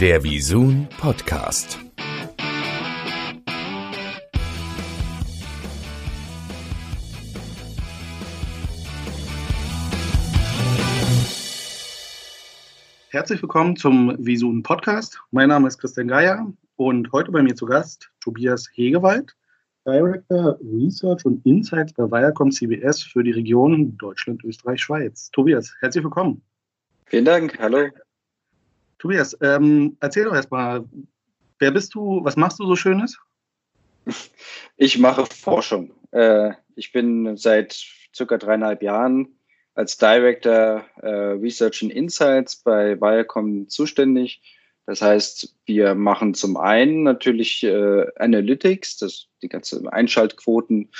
Der Visun Podcast. Herzlich willkommen zum Visun Podcast. Mein Name ist Christian Geier und heute bei mir zu Gast Tobias Hegewald, Director Research und Insights bei Viacom CBS für die Region Deutschland, Österreich, Schweiz. Tobias, herzlich willkommen. Vielen Dank, hallo. Tobias, ähm, erzähl doch erstmal, wer bist du, was machst du so Schönes? Ich mache Forschung. Äh, ich bin seit circa dreieinhalb Jahren als Director äh, Research and Insights bei Viacom zuständig. Das heißt, wir machen zum einen natürlich äh, Analytics, das die ganze Einschaltquoten,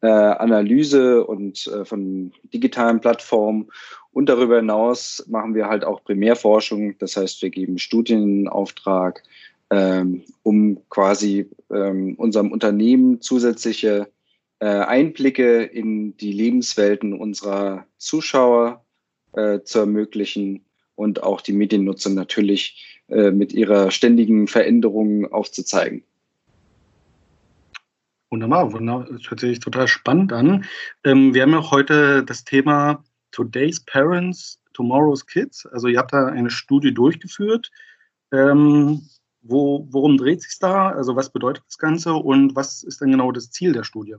äh, Analyse und äh, von digitalen Plattformen. Und darüber hinaus machen wir halt auch Primärforschung. Das heißt, wir geben Studienauftrag, ähm, um quasi ähm, unserem Unternehmen zusätzliche äh, Einblicke in die Lebenswelten unserer Zuschauer äh, zu ermöglichen und auch die Mediennutzung natürlich äh, mit ihrer ständigen Veränderung aufzuzeigen. Wunderbar, wunderbar. Das hört sich total spannend an. Ähm, wir haben ja heute das Thema Today's Parents, Tomorrow's Kids. Also ihr habt da eine Studie durchgeführt. Ähm, wo, worum dreht sich da? Also was bedeutet das Ganze und was ist denn genau das Ziel der Studie?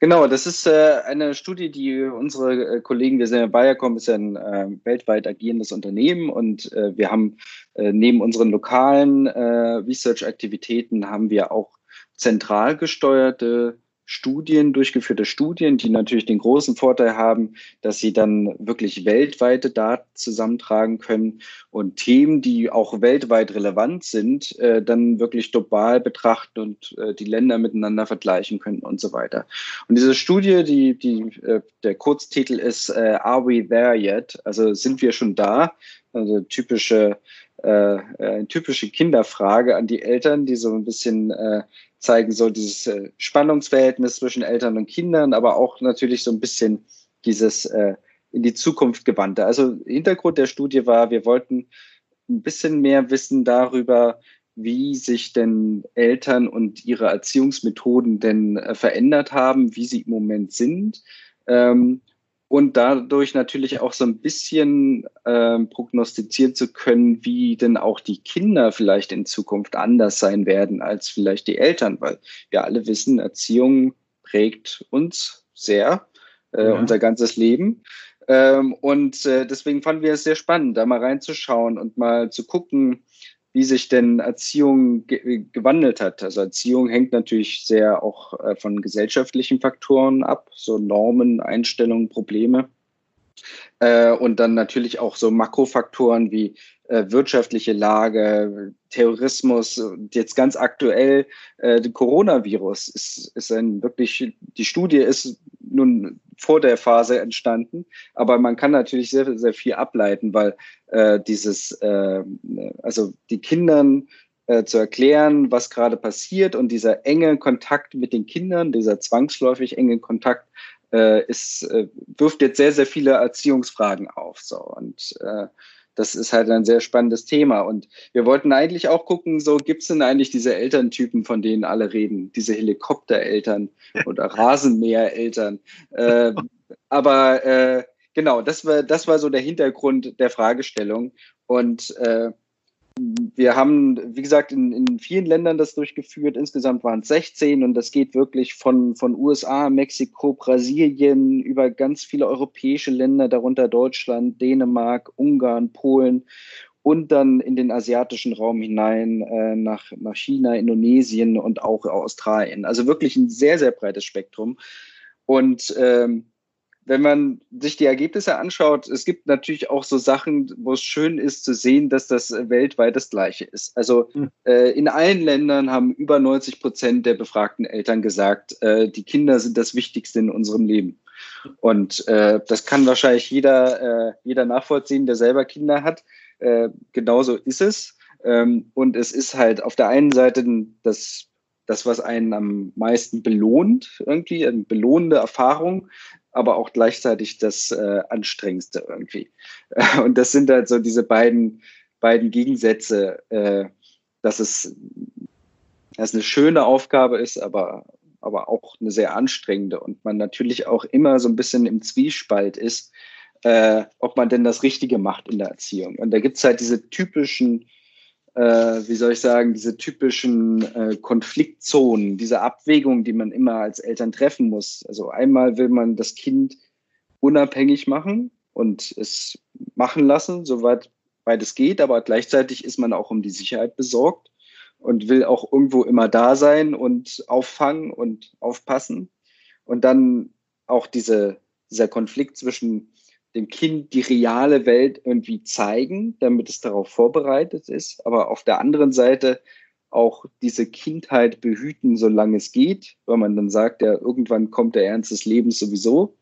Genau, das ist äh, eine Studie, die unsere äh, Kollegen, wir sind ja Bayercom, ist ja ein äh, weltweit agierendes Unternehmen und äh, wir haben äh, neben unseren lokalen äh, Research-Aktivitäten haben wir auch zentral gesteuerte Studien, durchgeführte Studien, die natürlich den großen Vorteil haben, dass sie dann wirklich weltweite Daten zusammentragen können und Themen, die auch weltweit relevant sind, äh, dann wirklich global betrachten und äh, die Länder miteinander vergleichen können und so weiter. Und diese Studie, die, die, äh, der Kurztitel ist äh, Are we there yet? Also sind wir schon da? Also typische äh, äh, typische Kinderfrage an die Eltern, die so ein bisschen äh, zeigen soll, dieses äh, Spannungsverhältnis zwischen Eltern und Kindern, aber auch natürlich so ein bisschen dieses äh, in die Zukunft gewandte. Also Hintergrund der Studie war, wir wollten ein bisschen mehr wissen darüber, wie sich denn Eltern und ihre Erziehungsmethoden denn äh, verändert haben, wie sie im Moment sind. Ähm, und dadurch natürlich auch so ein bisschen äh, prognostizieren zu können, wie denn auch die Kinder vielleicht in Zukunft anders sein werden als vielleicht die Eltern, weil wir alle wissen, Erziehung prägt uns sehr, äh, ja. unser ganzes Leben. Ähm, und äh, deswegen fanden wir es sehr spannend, da mal reinzuschauen und mal zu gucken, wie sich denn Erziehung ge gewandelt hat. Also Erziehung hängt natürlich sehr auch äh, von gesellschaftlichen Faktoren ab, so Normen, Einstellungen, Probleme. Äh, und dann natürlich auch so Makrofaktoren wie wirtschaftliche Lage, Terrorismus, jetzt ganz aktuell äh, Coronavirus ist, ist ein wirklich, die Studie ist nun vor der Phase entstanden, aber man kann natürlich sehr, sehr viel ableiten, weil äh, dieses, äh, also die Kindern äh, zu erklären, was gerade passiert und dieser enge Kontakt mit den Kindern, dieser zwangsläufig enge Kontakt, äh, ist, äh, wirft jetzt sehr, sehr viele Erziehungsfragen auf. So. Und äh, das ist halt ein sehr spannendes Thema. Und wir wollten eigentlich auch gucken, so gibt es denn eigentlich diese Elterntypen, von denen alle reden, diese Helikoptereltern oder Rasenmähereltern. Äh, aber äh, genau, das war, das war so der Hintergrund der Fragestellung. Und äh, wir haben, wie gesagt, in, in vielen Ländern das durchgeführt. Insgesamt waren es 16 und das geht wirklich von, von USA, Mexiko, Brasilien über ganz viele europäische Länder, darunter Deutschland, Dänemark, Ungarn, Polen und dann in den asiatischen Raum hinein äh, nach, nach China, Indonesien und auch Australien. Also wirklich ein sehr, sehr breites Spektrum. Und ähm, wenn man sich die Ergebnisse anschaut, es gibt natürlich auch so Sachen, wo es schön ist zu sehen, dass das weltweit das Gleiche ist. Also mhm. äh, in allen Ländern haben über 90 Prozent der befragten Eltern gesagt, äh, die Kinder sind das Wichtigste in unserem Leben. Und äh, das kann wahrscheinlich jeder, äh, jeder nachvollziehen, der selber Kinder hat. Äh, genauso ist es. Ähm, und es ist halt auf der einen Seite das das, was einen am meisten belohnt, irgendwie, eine belohnende Erfahrung aber auch gleichzeitig das äh, Anstrengendste irgendwie. Und das sind halt so diese beiden beiden Gegensätze, äh, dass es dass eine schöne Aufgabe ist, aber, aber auch eine sehr anstrengende und man natürlich auch immer so ein bisschen im Zwiespalt ist, äh, ob man denn das Richtige macht in der Erziehung. Und da gibt es halt diese typischen, äh, wie soll ich sagen, diese typischen äh, Konfliktzonen, diese Abwägungen, die man immer als Eltern treffen muss. Also einmal will man das Kind unabhängig machen und es machen lassen, soweit weit es geht, aber gleichzeitig ist man auch um die Sicherheit besorgt und will auch irgendwo immer da sein und auffangen und aufpassen. Und dann auch diese, dieser Konflikt zwischen dem Kind die reale Welt irgendwie zeigen, damit es darauf vorbereitet ist, aber auf der anderen Seite auch diese Kindheit behüten, solange es geht, weil man dann sagt, ja, irgendwann kommt der Ernst des Lebens sowieso.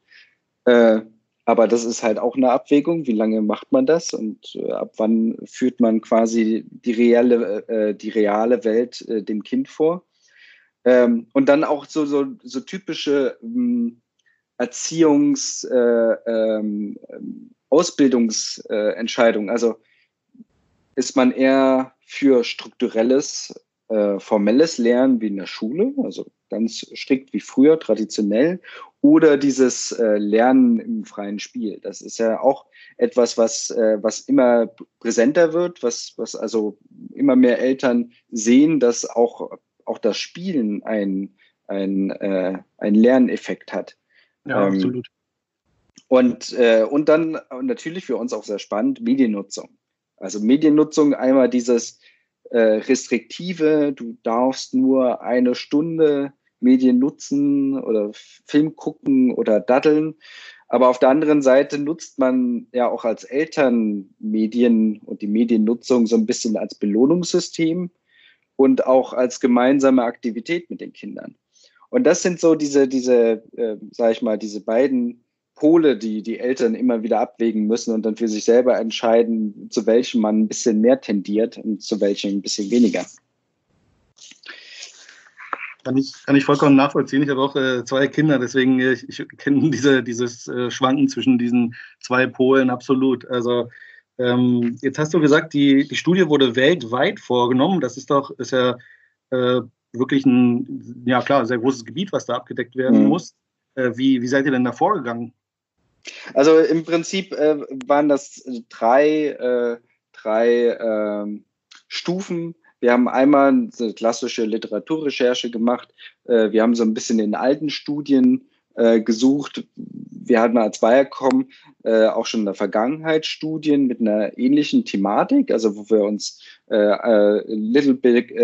Äh, aber das ist halt auch eine Abwägung, wie lange macht man das und äh, ab wann führt man quasi die reale, äh, die reale Welt äh, dem Kind vor. Ähm, und dann auch so, so, so typische ähm, Erziehungs-, äh, ähm, Ausbildungsentscheidungen. also ist man eher für strukturelles, äh, formelles Lernen wie in der Schule, also ganz strikt wie früher, traditionell, oder dieses äh, Lernen im freien Spiel. Das ist ja auch etwas, was, äh, was immer präsenter wird, was, was also immer mehr Eltern sehen, dass auch, auch das Spielen ein, ein, äh, ein Lerneffekt hat. Ja, ähm, absolut. Und, äh, und dann natürlich für uns auch sehr spannend, Mediennutzung. Also Mediennutzung, einmal dieses äh, restriktive, du darfst nur eine Stunde Medien nutzen oder Film gucken oder daddeln. Aber auf der anderen Seite nutzt man ja auch als Eltern Medien und die Mediennutzung so ein bisschen als Belohnungssystem und auch als gemeinsame Aktivität mit den Kindern. Und das sind so diese, diese, äh, sag ich mal, diese beiden Pole, die die Eltern immer wieder abwägen müssen und dann für sich selber entscheiden, zu welchem man ein bisschen mehr tendiert und zu welchem ein bisschen weniger. Kann ich, kann ich vollkommen nachvollziehen. Ich habe auch äh, zwei Kinder, deswegen äh, ich, ich kenne diese, dieses äh, Schwanken zwischen diesen zwei Polen absolut. Also ähm, jetzt hast du gesagt, die, die Studie wurde weltweit vorgenommen. Das ist doch ist ja äh, wirklich ein, ja klar, sehr großes Gebiet, was da abgedeckt werden mhm. muss. Äh, wie, wie seid ihr denn da vorgegangen? Also im Prinzip äh, waren das drei, drei ähm, Stufen wir haben einmal eine klassische Literaturrecherche gemacht. Äh, wir haben so ein bisschen in alten Studien äh, gesucht. Wir hatten als Viacom äh, auch schon in der Vergangenheit Studien mit einer ähnlichen Thematik, also wo wir uns Little Big,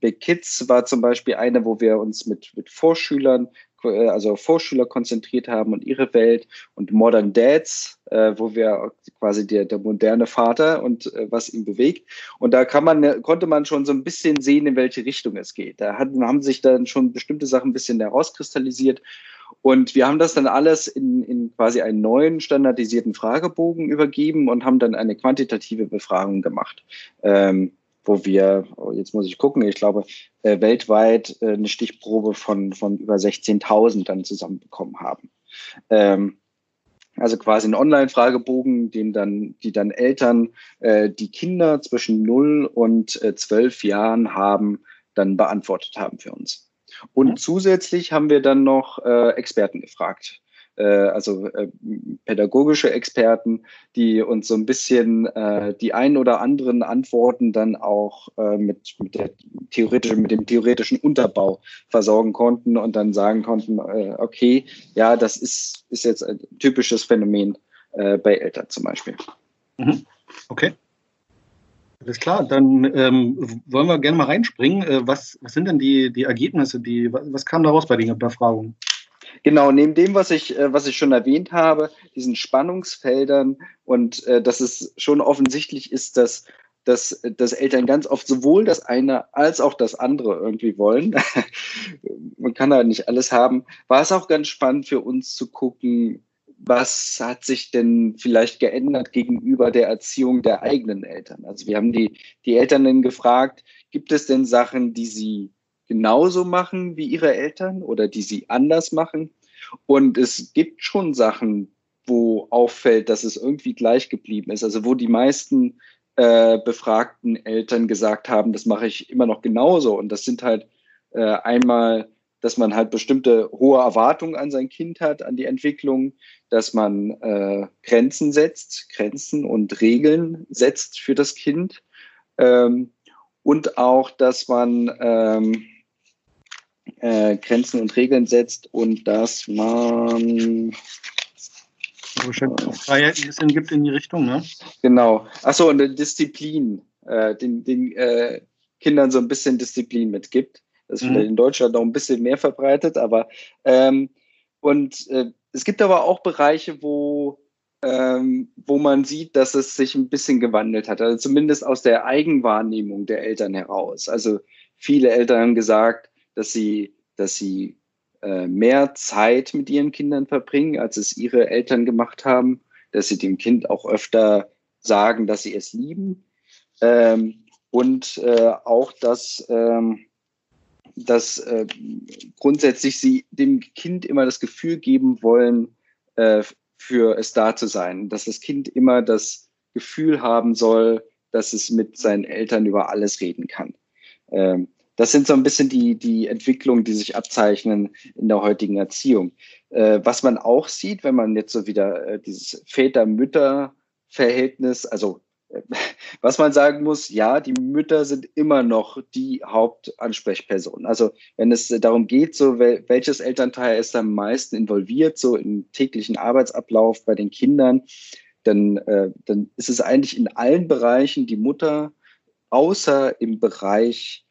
Big Kids war zum Beispiel eine, wo wir uns mit, mit Vorschülern äh, also Vorschüler konzentriert haben und ihre Welt und Modern Dads, äh, wo wir quasi der, der moderne Vater und äh, was ihn bewegt. Und da kann man, konnte man schon so ein bisschen sehen, in welche Richtung es geht. Da hatten, haben sich dann schon bestimmte Sachen ein bisschen herauskristallisiert. Und wir haben das dann alles in quasi einen neuen standardisierten Fragebogen übergeben und haben dann eine quantitative Befragung gemacht. Ähm, wo wir, oh, jetzt muss ich gucken, ich glaube, äh, weltweit äh, eine Stichprobe von, von über 16.000 dann zusammenbekommen haben. Ähm, also quasi ein Online-Fragebogen, den dann, die dann Eltern, äh, die Kinder zwischen 0 und äh, 12 Jahren haben, dann beantwortet haben für uns. Und mhm. zusätzlich haben wir dann noch äh, Experten gefragt. Äh, also äh, pädagogische Experten, die uns so ein bisschen äh, die ein oder anderen Antworten dann auch mit, mit, der theoretischen, mit dem theoretischen Unterbau versorgen konnten und dann sagen konnten, okay, ja, das ist, ist jetzt ein typisches Phänomen bei Eltern zum Beispiel. Mhm. Okay. Alles klar, dann ähm, wollen wir gerne mal reinspringen. Was, was sind denn die, die Ergebnisse? Die, was, was kam daraus bei den Befragungen? Genau, neben dem, was ich, äh, was ich schon erwähnt habe, diesen Spannungsfeldern und äh, dass es schon offensichtlich ist, dass, dass, dass Eltern ganz oft sowohl das eine als auch das andere irgendwie wollen. Man kann halt nicht alles haben. War es auch ganz spannend für uns zu gucken, was hat sich denn vielleicht geändert gegenüber der Erziehung der eigenen Eltern? Also wir haben die, die Eltern dann gefragt, gibt es denn Sachen, die sie genauso machen wie ihre Eltern oder die sie anders machen. Und es gibt schon Sachen, wo auffällt, dass es irgendwie gleich geblieben ist. Also wo die meisten äh, befragten Eltern gesagt haben, das mache ich immer noch genauso. Und das sind halt äh, einmal, dass man halt bestimmte hohe Erwartungen an sein Kind hat, an die Entwicklung, dass man äh, Grenzen setzt, Grenzen und Regeln setzt für das Kind. Ähm, und auch, dass man ähm, äh, Grenzen und Regeln setzt und dass man Freiheiten gibt in die Richtung, ne? Genau. Achso, und eine Disziplin, äh, den, den äh, Kindern so ein bisschen Disziplin mitgibt. Das ist mhm. vielleicht in Deutschland noch ein bisschen mehr verbreitet, aber ähm, und äh, es gibt aber auch Bereiche, wo, ähm, wo man sieht, dass es sich ein bisschen gewandelt hat. Also zumindest aus der Eigenwahrnehmung der Eltern heraus. Also viele Eltern haben gesagt, dass sie, dass sie äh, mehr Zeit mit ihren Kindern verbringen, als es ihre Eltern gemacht haben, dass sie dem Kind auch öfter sagen, dass sie es lieben. Ähm, und äh, auch, dass, ähm, dass äh, grundsätzlich sie dem Kind immer das Gefühl geben wollen, äh, für es da zu sein. Dass das Kind immer das Gefühl haben soll, dass es mit seinen Eltern über alles reden kann. Ähm, das sind so ein bisschen die, die Entwicklungen, die sich abzeichnen in der heutigen Erziehung. Äh, was man auch sieht, wenn man jetzt so wieder äh, dieses Väter-Mütter-Verhältnis, also äh, was man sagen muss, ja, die Mütter sind immer noch die Hauptansprechpersonen. Also wenn es darum geht, so welches Elternteil ist am meisten involviert, so im täglichen Arbeitsablauf bei den Kindern, dann, äh, dann ist es eigentlich in allen Bereichen die Mutter, außer im Bereich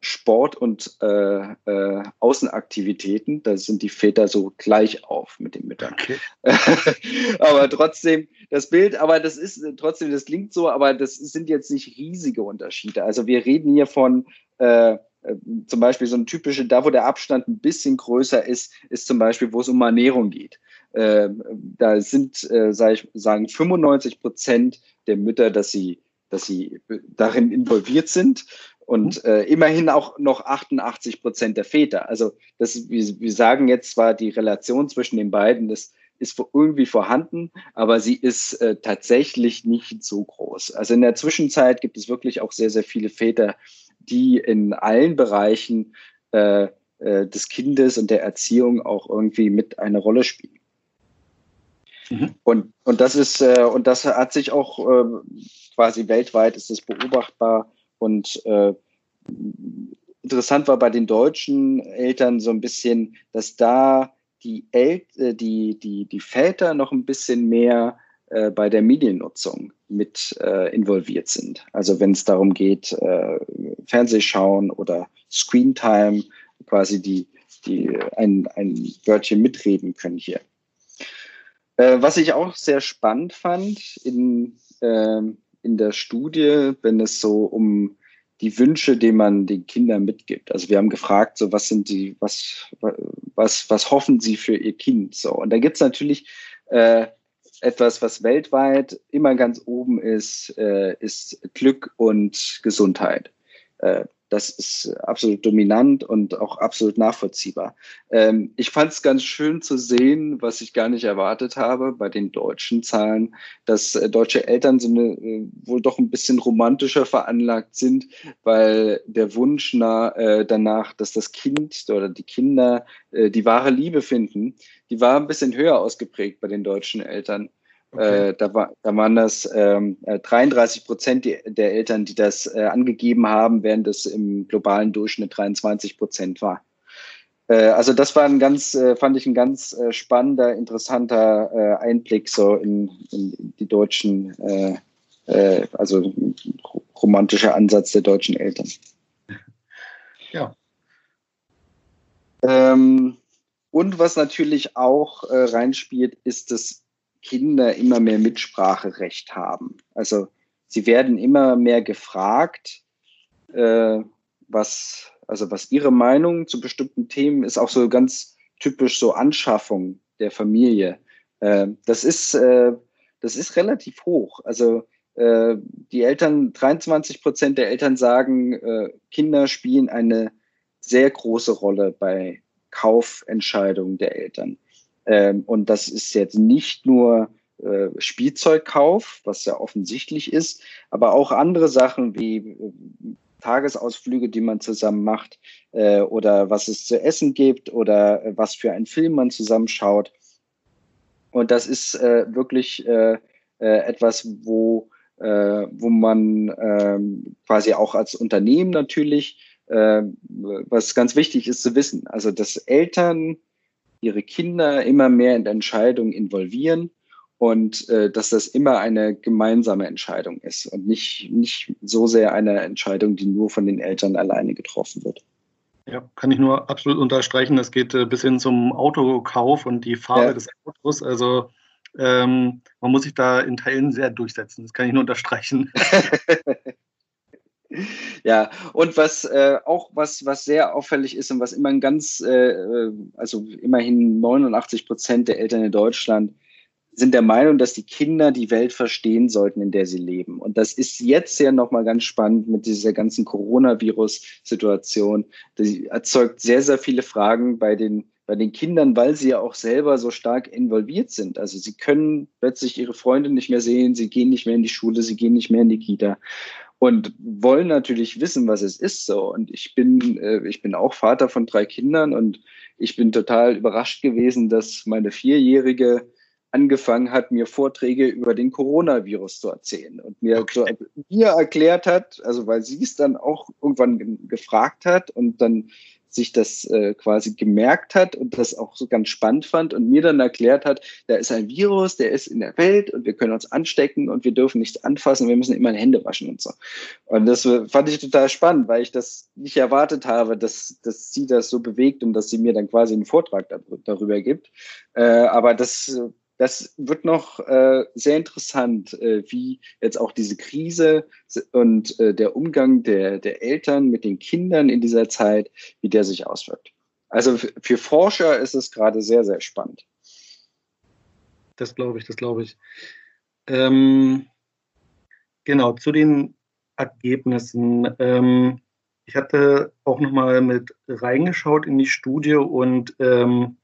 Sport und äh, äh, Außenaktivitäten. Da sind die Väter so gleich auf mit den Müttern. Okay. aber trotzdem, das Bild, aber das ist trotzdem, das klingt so, aber das sind jetzt nicht riesige Unterschiede. Also wir reden hier von äh, äh zum Beispiel so ein typische, da wo der Abstand ein bisschen größer ist, ist zum Beispiel, wo es um Ernährung geht. Äh, da sind, äh, sag ich, sagen 95 Prozent der Mütter, dass sie, dass sie darin involviert sind und mhm. äh, immerhin auch noch 88 Prozent der Väter. Also das, wir, wir sagen jetzt zwar die Relation zwischen den beiden, das ist irgendwie vorhanden, aber sie ist äh, tatsächlich nicht so groß. Also in der Zwischenzeit gibt es wirklich auch sehr, sehr viele Väter, die in allen Bereichen äh, äh, des Kindes und der Erziehung auch irgendwie mit eine Rolle spielen. Mhm. Und, und das ist, äh, und das hat sich auch äh, quasi weltweit ist es beobachtbar, und äh, interessant war bei den deutschen Eltern so ein bisschen, dass da die, El äh, die, die, die Väter noch ein bisschen mehr äh, bei der Mediennutzung mit äh, involviert sind. Also wenn es darum geht, äh, Fernsehschauen oder Screentime, quasi die, die ein, ein Wörtchen mitreden können hier. Äh, was ich auch sehr spannend fand in, ähm, in der Studie, wenn es so um die Wünsche, die man den Kindern mitgibt. Also wir haben gefragt, so was sind die, was, was, was hoffen sie für ihr Kind? So, und da gibt's natürlich äh, etwas, was weltweit immer ganz oben ist, äh, ist Glück und Gesundheit. Äh, das ist absolut dominant und auch absolut nachvollziehbar. Ähm, ich fand es ganz schön zu sehen, was ich gar nicht erwartet habe bei den deutschen Zahlen, dass äh, deutsche Eltern so eine, äh, wohl doch ein bisschen romantischer veranlagt sind, weil der Wunsch na, äh, danach, dass das Kind oder die Kinder äh, die wahre Liebe finden, die war ein bisschen höher ausgeprägt bei den deutschen Eltern. Okay. Äh, da, war, da waren das ähm, 33 äh, Prozent der Eltern, die das äh, angegeben haben, während es im globalen Durchschnitt 23 Prozent war. Äh, also das war ein ganz, äh, fand ich ein ganz äh, spannender, interessanter Einblick so in, in die deutschen, also romantischer Ansatz der deutschen Eltern. Ja. Ähm, und was natürlich auch reinspielt, ist das Kinder immer mehr Mitspracherecht haben. Also sie werden immer mehr gefragt, äh, was, also was ihre Meinung zu bestimmten Themen ist, auch so ganz typisch so Anschaffung der Familie. Äh, das ist, äh, das ist relativ hoch. Also äh, die Eltern, 23 Prozent der Eltern sagen, äh, Kinder spielen eine sehr große Rolle bei Kaufentscheidungen der Eltern. Ähm, und das ist jetzt nicht nur äh, Spielzeugkauf, was ja offensichtlich ist, aber auch andere Sachen wie äh, Tagesausflüge, die man zusammen macht äh, oder was es zu essen gibt oder äh, was für einen Film man zusammenschaut. Und das ist äh, wirklich äh, äh, etwas, wo, wo man äh, quasi auch als Unternehmen natürlich, was ganz wichtig ist zu wissen, also dass Eltern ihre Kinder immer mehr in Entscheidungen involvieren und äh, dass das immer eine gemeinsame Entscheidung ist und nicht, nicht so sehr eine Entscheidung, die nur von den Eltern alleine getroffen wird. Ja, kann ich nur absolut unterstreichen. Das geht äh, bis hin zum Autokauf und die Farbe ja. des Autos. Also ähm, man muss sich da in Teilen sehr durchsetzen. Das kann ich nur unterstreichen. ja, und was äh, auch was, was sehr auffällig ist und was immer ein ganz, äh, äh also immerhin 89 Prozent der Eltern in Deutschland sind der Meinung, dass die Kinder die Welt verstehen sollten, in der sie leben. Und das ist jetzt ja nochmal ganz spannend mit dieser ganzen Coronavirus-Situation. Die erzeugt sehr, sehr viele Fragen bei den, bei den Kindern, weil sie ja auch selber so stark involviert sind. Also sie können plötzlich ihre Freunde nicht mehr sehen, sie gehen nicht mehr in die Schule, sie gehen nicht mehr in die Kita und wollen natürlich wissen, was es ist so. Und ich bin, äh, ich bin auch Vater von drei Kindern und ich bin total überrascht gewesen, dass meine Vierjährige angefangen hat, mir Vorträge über den Coronavirus zu erzählen und mir, okay. so, mir erklärt hat, also weil sie es dann auch irgendwann gefragt hat und dann sich das äh, quasi gemerkt hat und das auch so ganz spannend fand und mir dann erklärt hat, da ist ein Virus, der ist in der Welt und wir können uns anstecken und wir dürfen nichts anfassen, wir müssen immer Hände waschen und so. Und das fand ich total spannend, weil ich das nicht erwartet habe, dass, dass sie das so bewegt und dass sie mir dann quasi einen Vortrag darüber gibt. Äh, aber das das wird noch äh, sehr interessant, äh, wie jetzt auch diese Krise und äh, der Umgang der, der Eltern mit den Kindern in dieser Zeit, wie der sich auswirkt. Also für Forscher ist es gerade sehr, sehr spannend. Das glaube ich, das glaube ich. Ähm, genau, zu den Ergebnissen. Ähm, ich hatte auch nochmal mit reingeschaut in die Studie und ähm,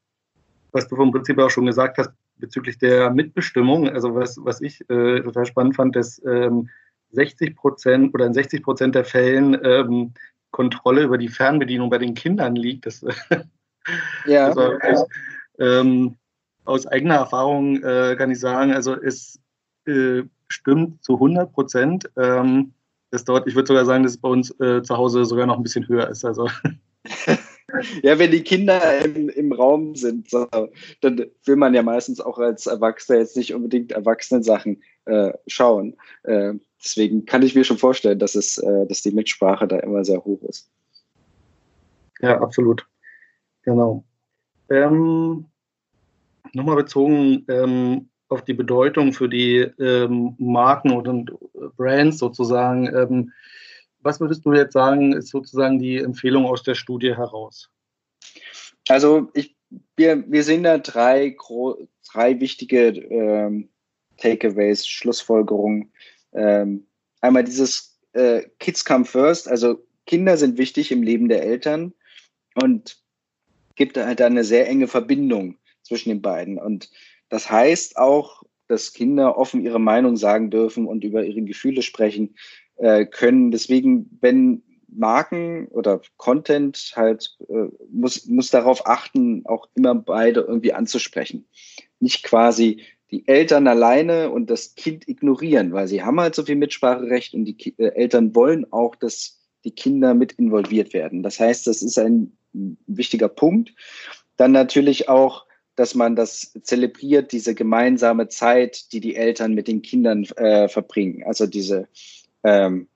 was du vom Prinzip auch schon gesagt hast, bezüglich der Mitbestimmung, also was, was ich äh, total spannend fand, dass ähm, 60 Prozent oder in 60 Prozent der Fällen ähm, Kontrolle über die Fernbedienung bei den Kindern liegt. Das, ja. das wirklich, ähm, aus eigener Erfahrung äh, kann ich sagen, also es äh, stimmt zu 100 Prozent. Ähm, das dort, ich würde sogar sagen, dass es bei uns äh, zu Hause sogar noch ein bisschen höher ist. Also ja, wenn die Kinder im, im Raum sind, so, dann will man ja meistens auch als Erwachsener jetzt nicht unbedingt Erwachsenen-Sachen äh, schauen. Äh, deswegen kann ich mir schon vorstellen, dass, es, äh, dass die Mitsprache da immer sehr hoch ist. Ja, absolut. Genau. Ähm, Nochmal bezogen ähm, auf die Bedeutung für die ähm, Marken und Brands sozusagen. Was würdest du jetzt sagen, ist sozusagen die Empfehlung aus der Studie heraus? Also ich, wir, wir sehen da drei, drei wichtige ähm, Takeaways, Schlussfolgerungen. Ähm, einmal dieses äh, Kids come first, also Kinder sind wichtig im Leben der Eltern und gibt halt eine sehr enge Verbindung zwischen den beiden. Und das heißt auch, dass Kinder offen ihre Meinung sagen dürfen und über ihre Gefühle sprechen äh, können. Deswegen, wenn Marken oder Content halt äh, muss, muss darauf achten, auch immer beide irgendwie anzusprechen. Nicht quasi die Eltern alleine und das Kind ignorieren, weil sie haben halt so viel Mitspracherecht und die Ki äh, Eltern wollen auch, dass die Kinder mit involviert werden. Das heißt, das ist ein wichtiger Punkt. Dann natürlich auch, dass man das zelebriert, diese gemeinsame Zeit, die die Eltern mit den Kindern äh, verbringen. Also diese ähm,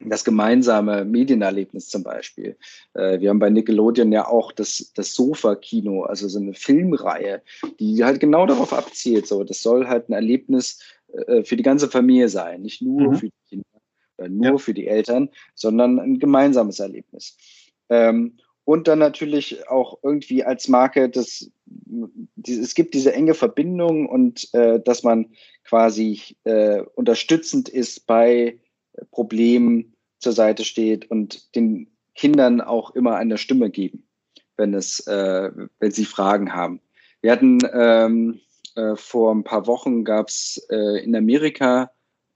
das gemeinsame Medienerlebnis zum Beispiel. Äh, wir haben bei Nickelodeon ja auch das, das Sofa-Kino, also so eine Filmreihe, die halt genau darauf abzielt. So, das soll halt ein Erlebnis äh, für die ganze Familie sein, nicht nur mhm. für die Kinder oder nur ja. für die Eltern, sondern ein gemeinsames Erlebnis. Ähm, und dann natürlich auch irgendwie als Marke, das, es gibt diese enge Verbindung und äh, dass man quasi äh, unterstützend ist bei Problem zur Seite steht und den Kindern auch immer eine Stimme geben, wenn es, äh, wenn sie Fragen haben. Wir hatten ähm, äh, vor ein paar Wochen gab es äh, in Amerika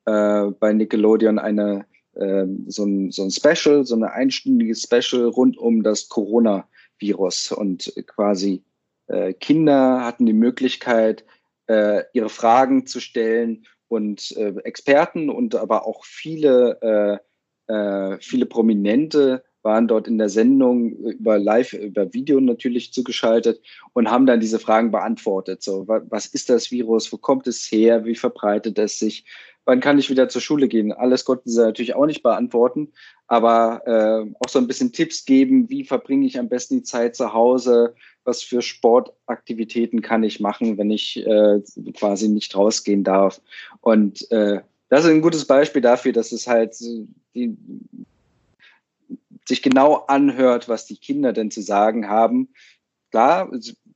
äh, bei Nickelodeon eine ähm, so ein, so ein Special, so ein einstündiges Special rund um das Coronavirus und quasi äh, Kinder hatten die Möglichkeit, äh, ihre Fragen zu stellen und äh, Experten und aber auch viele, äh, äh, viele Prominente waren dort in der Sendung über Live, über Video natürlich zugeschaltet und haben dann diese Fragen beantwortet. So, was ist das Virus? Wo kommt es her? Wie verbreitet es sich? Wann kann ich wieder zur Schule gehen? Alles konnten sie natürlich auch nicht beantworten, aber äh, auch so ein bisschen Tipps geben. Wie verbringe ich am besten die Zeit zu Hause? Was für Sportaktivitäten kann ich machen, wenn ich äh, quasi nicht rausgehen darf? Und äh, das ist ein gutes Beispiel dafür, dass es halt die, sich genau anhört, was die Kinder denn zu sagen haben. Klar,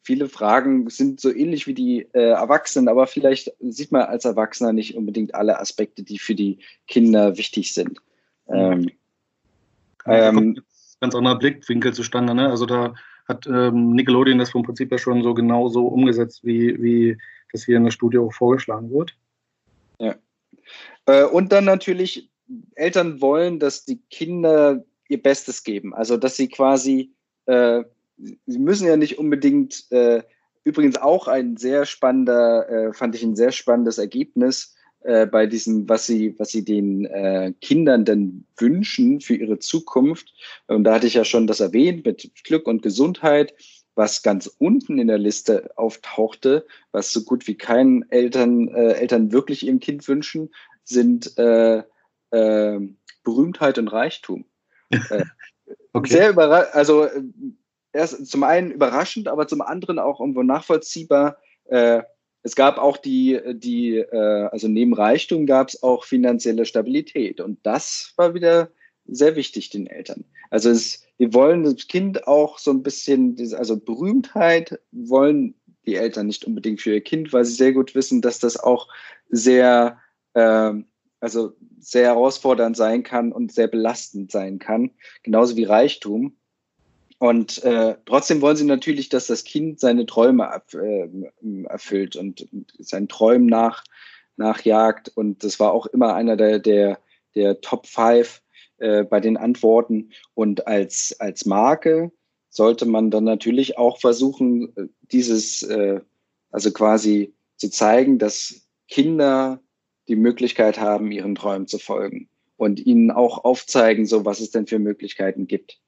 viele Fragen sind so ähnlich wie die äh, Erwachsenen, aber vielleicht sieht man als Erwachsener nicht unbedingt alle Aspekte, die für die Kinder wichtig sind. Ähm, ähm, ganz anderer Blickwinkel zustande. Ne? Also da hat ähm, Nickelodeon das vom Prinzip ja schon so genau so umgesetzt, wie, wie das hier in der Studie auch vorgeschlagen wird. Ja. Äh, und dann natürlich, Eltern wollen, dass die Kinder ihr Bestes geben. Also, dass sie quasi, äh, sie müssen ja nicht unbedingt, äh, übrigens auch ein sehr spannender, äh, fand ich ein sehr spannendes Ergebnis äh, bei diesem, was sie, was sie den äh, Kindern denn wünschen für ihre Zukunft. Und da hatte ich ja schon das erwähnt mit Glück und Gesundheit was ganz unten in der Liste auftauchte, was so gut wie keinen Eltern, äh, Eltern wirklich ihrem Kind wünschen, sind äh, äh, Berühmtheit und Reichtum. Äh, okay. Sehr überraschend, also äh, erst zum einen überraschend, aber zum anderen auch irgendwo nachvollziehbar. Äh, es gab auch die, die äh, also neben Reichtum gab es auch finanzielle Stabilität. Und das war wieder sehr wichtig den Eltern. Also es, wir wollen das Kind auch so ein bisschen, also Berühmtheit wollen die Eltern nicht unbedingt für ihr Kind, weil sie sehr gut wissen, dass das auch sehr äh, also sehr herausfordernd sein kann und sehr belastend sein kann, genauso wie Reichtum. Und äh, trotzdem wollen sie natürlich, dass das Kind seine Träume ab, äh, erfüllt und, seinen Träumen nach, nachjagt. Und das war auch immer einer der, der, der Top Five äh, bei den Antworten. Und als, als Marke sollte man dann natürlich auch versuchen, dieses, äh, also quasi zu zeigen, dass Kinder die Möglichkeit haben, ihren Träumen zu folgen und ihnen auch aufzeigen, so was es denn für Möglichkeiten gibt.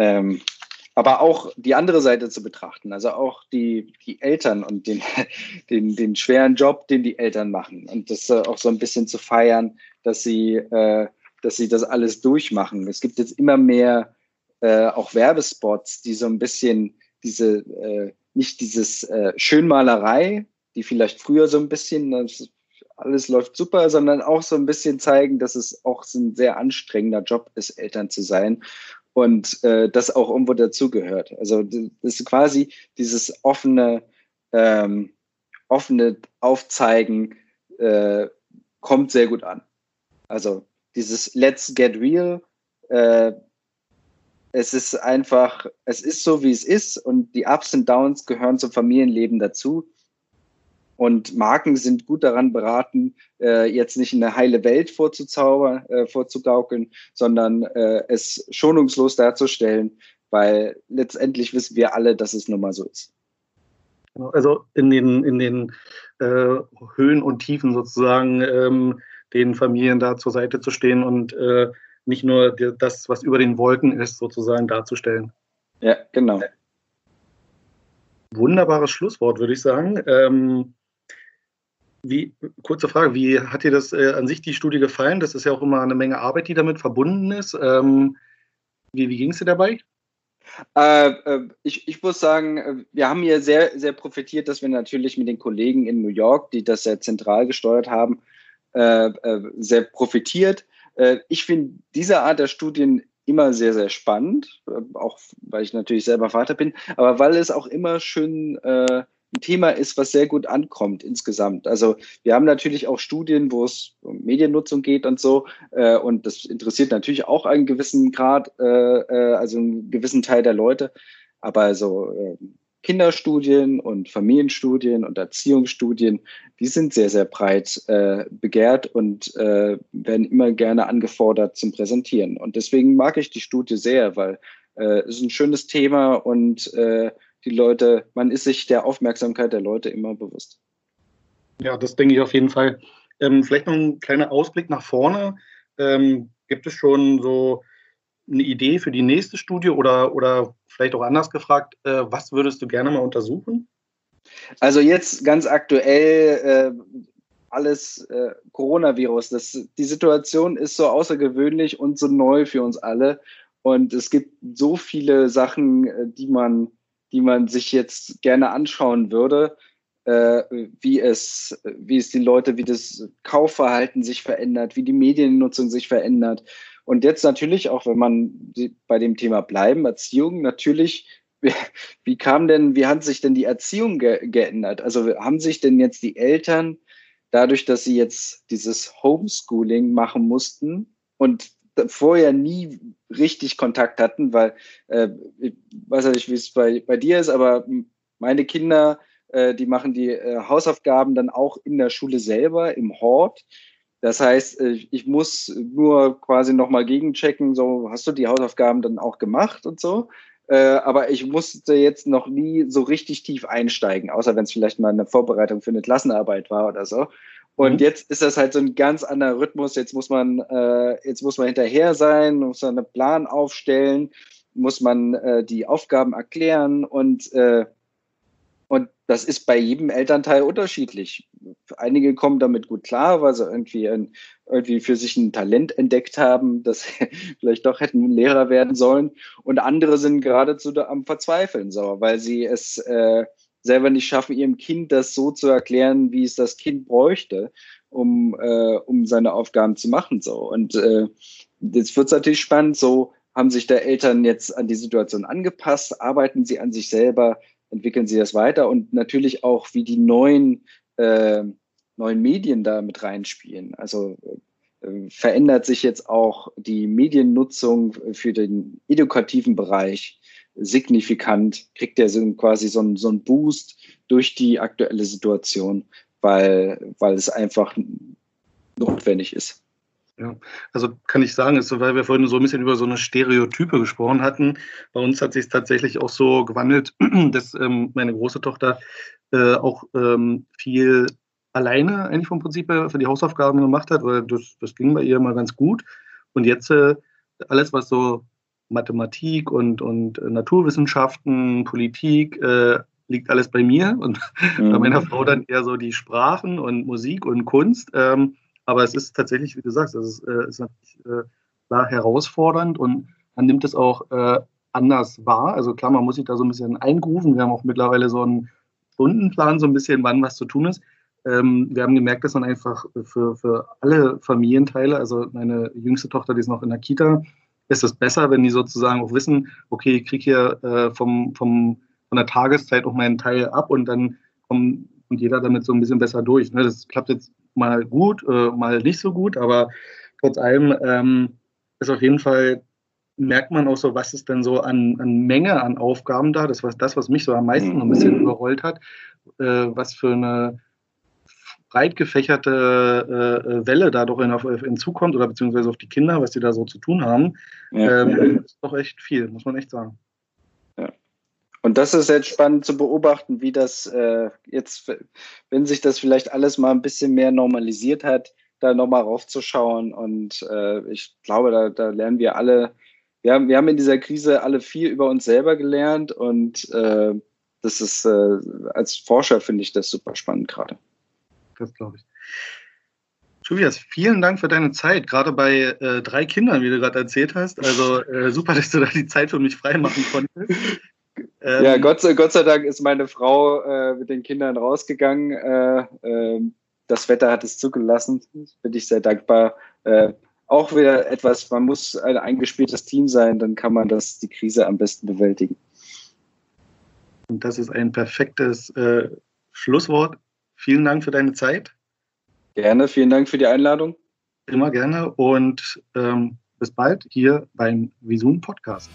Ähm, aber auch die andere Seite zu betrachten, also auch die, die Eltern und den, den, den schweren Job, den die Eltern machen und das äh, auch so ein bisschen zu feiern, dass sie, äh, dass sie das alles durchmachen. Es gibt jetzt immer mehr äh, auch Werbespots, die so ein bisschen diese, äh, nicht dieses äh, Schönmalerei, die vielleicht früher so ein bisschen, das alles läuft super, sondern auch so ein bisschen zeigen, dass es auch ein sehr anstrengender Job ist, Eltern zu sein und äh, das auch irgendwo dazugehört. Also das ist quasi dieses offene, ähm, offene Aufzeigen äh, kommt sehr gut an. Also dieses Let's get real, äh, es ist einfach, es ist so, wie es ist und die Ups und Downs gehören zum Familienleben dazu. Und Marken sind gut daran beraten, äh, jetzt nicht eine heile Welt vorzuzaubern, äh, vorzugaukeln, sondern äh, es schonungslos darzustellen, weil letztendlich wissen wir alle, dass es nun mal so ist. Genau, also in den, in den äh, Höhen und Tiefen sozusagen ähm, den Familien da zur Seite zu stehen und äh, nicht nur das, was über den Wolken ist, sozusagen darzustellen. Ja, genau. Wunderbares Schlusswort, würde ich sagen. Ähm, wie, kurze Frage, wie hat dir das äh, an sich die Studie gefallen? Das ist ja auch immer eine Menge Arbeit, die damit verbunden ist. Ähm, wie wie ging es dir dabei? Äh, äh, ich, ich muss sagen, äh, wir haben hier sehr, sehr profitiert, dass wir natürlich mit den Kollegen in New York, die das sehr zentral gesteuert haben, äh, äh sehr profitiert. ich finde diese Art der Studien immer sehr, sehr spannend, auch weil ich natürlich selber Vater bin, aber weil es auch immer schön ein Thema ist, was sehr gut ankommt insgesamt. Also wir haben natürlich auch Studien, wo es um Mediennutzung geht und so. Äh, und das interessiert natürlich auch einen gewissen Grad, äh, äh, also einen gewissen Teil der Leute. Aber also äh, Kinderstudien und Familienstudien und Erziehungsstudien, die sind sehr, sehr breit äh, begehrt und äh, werden immer gerne angefordert zum Präsentieren. Und deswegen mag ich die Studie sehr, weil äh, es ist ein schönes Thema und äh, die Leute, man ist sich der Aufmerksamkeit der Leute immer bewusst. Ja, das denke ich auf jeden Fall. Ähm, vielleicht noch ein kleiner Ausblick nach vorne. Ähm, gibt es schon so eine Idee für die nächste Studie oder, oder vielleicht auch anders gefragt, äh, was würdest du gerne mal untersuchen? Also jetzt ganz aktuell äh, alles äh, Coronavirus. Das, die Situation ist so außergewöhnlich und so neu für uns alle. Und es gibt so viele Sachen, äh, die man, die man sich jetzt gerne anschauen würde, äh, wie es, wie es die Leute, wie das Kaufverhalten sich verändert, wie die Mediennutzung sich verändert. Und jetzt natürlich auch, wenn man bei dem Thema bleiben, Erziehung, natürlich, wie, wie kam denn, wie hat sich denn die Erziehung ge geändert? Also haben sich denn jetzt die Eltern dadurch, dass sie jetzt dieses Homeschooling machen mussten und vorher nie richtig Kontakt hatten, weil äh, ich weiß nicht, wie es bei, bei dir ist, aber meine Kinder, äh, die machen die äh, Hausaufgaben dann auch in der Schule selber, im Hort. Das heißt, äh, ich muss nur quasi nochmal gegenchecken, so hast du die Hausaufgaben dann auch gemacht und so. Äh, aber ich musste jetzt noch nie so richtig tief einsteigen, außer wenn es vielleicht mal eine Vorbereitung für eine Klassenarbeit war oder so. Und mhm. jetzt ist das halt so ein ganz anderer Rhythmus. Jetzt muss man, äh, jetzt muss man hinterher sein, muss man einen Plan aufstellen, muss man äh, die Aufgaben erklären und äh, und das ist bei jedem Elternteil unterschiedlich. Einige kommen damit gut klar, weil sie irgendwie, ein, irgendwie für sich ein Talent entdeckt haben, dass sie vielleicht doch hätten Lehrer werden sollen. Und andere sind geradezu am Verzweifeln, so, weil sie es äh, selber nicht schaffen, ihrem Kind das so zu erklären, wie es das Kind bräuchte, um, äh, um seine Aufgaben zu machen. So. Und äh, jetzt wird es natürlich spannend, so haben sich der Eltern jetzt an die Situation angepasst, arbeiten sie an sich selber, entwickeln sie das weiter und natürlich auch, wie die neuen, äh, neuen Medien da mit reinspielen. Also äh, verändert sich jetzt auch die Mediennutzung für den edukativen Bereich signifikant, kriegt er quasi so einen, so einen Boost durch die aktuelle Situation, weil, weil es einfach notwendig ist. Ja, also kann ich sagen, ist, weil wir vorhin so ein bisschen über so eine Stereotype gesprochen hatten. Bei uns hat sich tatsächlich auch so gewandelt, dass ähm, meine große Tochter äh, auch ähm, viel alleine eigentlich vom Prinzip her für die Hausaufgaben gemacht hat, weil das, das ging bei ihr immer ganz gut. Und jetzt äh, alles, was so Mathematik und, und äh, Naturwissenschaften, Politik, äh, liegt alles bei mir und mhm. bei meiner Frau dann eher so die Sprachen und Musik und Kunst. Ähm, aber es ist tatsächlich, wie du sagst, es ist, äh, ist natürlich äh, klar herausfordernd und man nimmt es auch äh, anders wahr. Also klar, man muss sich da so ein bisschen eingrufen. Wir haben auch mittlerweile so einen Stundenplan, so ein bisschen, wann was zu tun ist. Ähm, wir haben gemerkt, dass man einfach für, für alle Familienteile, also meine jüngste Tochter, die ist noch in der Kita, ist es besser, wenn die sozusagen auch wissen, okay, ich kriege hier äh, vom, vom, von der Tageszeit auch meinen Teil ab und dann kommt jeder damit so ein bisschen besser durch. Ne? Das klappt jetzt mal gut, äh, mal nicht so gut, aber trotz allem ähm, ist auf jeden Fall, merkt man auch so, was ist denn so an, an Menge an Aufgaben da, das war das, was mich so am meisten ein bisschen mhm. überrollt hat, äh, was für eine breit gefächerte äh, Welle da doch in, auf, hinzukommt oder beziehungsweise auf die Kinder, was die da so zu tun haben, ja. ähm, ist doch echt viel, muss man echt sagen. Und das ist jetzt spannend zu beobachten, wie das äh, jetzt, wenn sich das vielleicht alles mal ein bisschen mehr normalisiert hat, da nochmal raufzuschauen. Und äh, ich glaube, da, da lernen wir alle, wir haben, wir haben in dieser Krise alle viel über uns selber gelernt und äh, das ist, äh, als Forscher finde ich das super spannend gerade. Das glaube ich. Tobias, vielen Dank für deine Zeit, gerade bei äh, drei Kindern, wie du gerade erzählt hast. Also äh, super, dass du da die Zeit für mich freimachen konntest. Ähm, ja, Gott sei, Gott sei Dank ist meine Frau äh, mit den Kindern rausgegangen. Äh, äh, das Wetter hat es zugelassen. Bin ich sehr dankbar. Äh, auch wieder etwas, man muss ein eingespieltes Team sein, dann kann man das, die Krise am besten bewältigen. Und das ist ein perfektes äh, Schlusswort. Vielen Dank für deine Zeit. Gerne, vielen Dank für die Einladung. Immer gerne und ähm, bis bald hier beim Visun Podcast.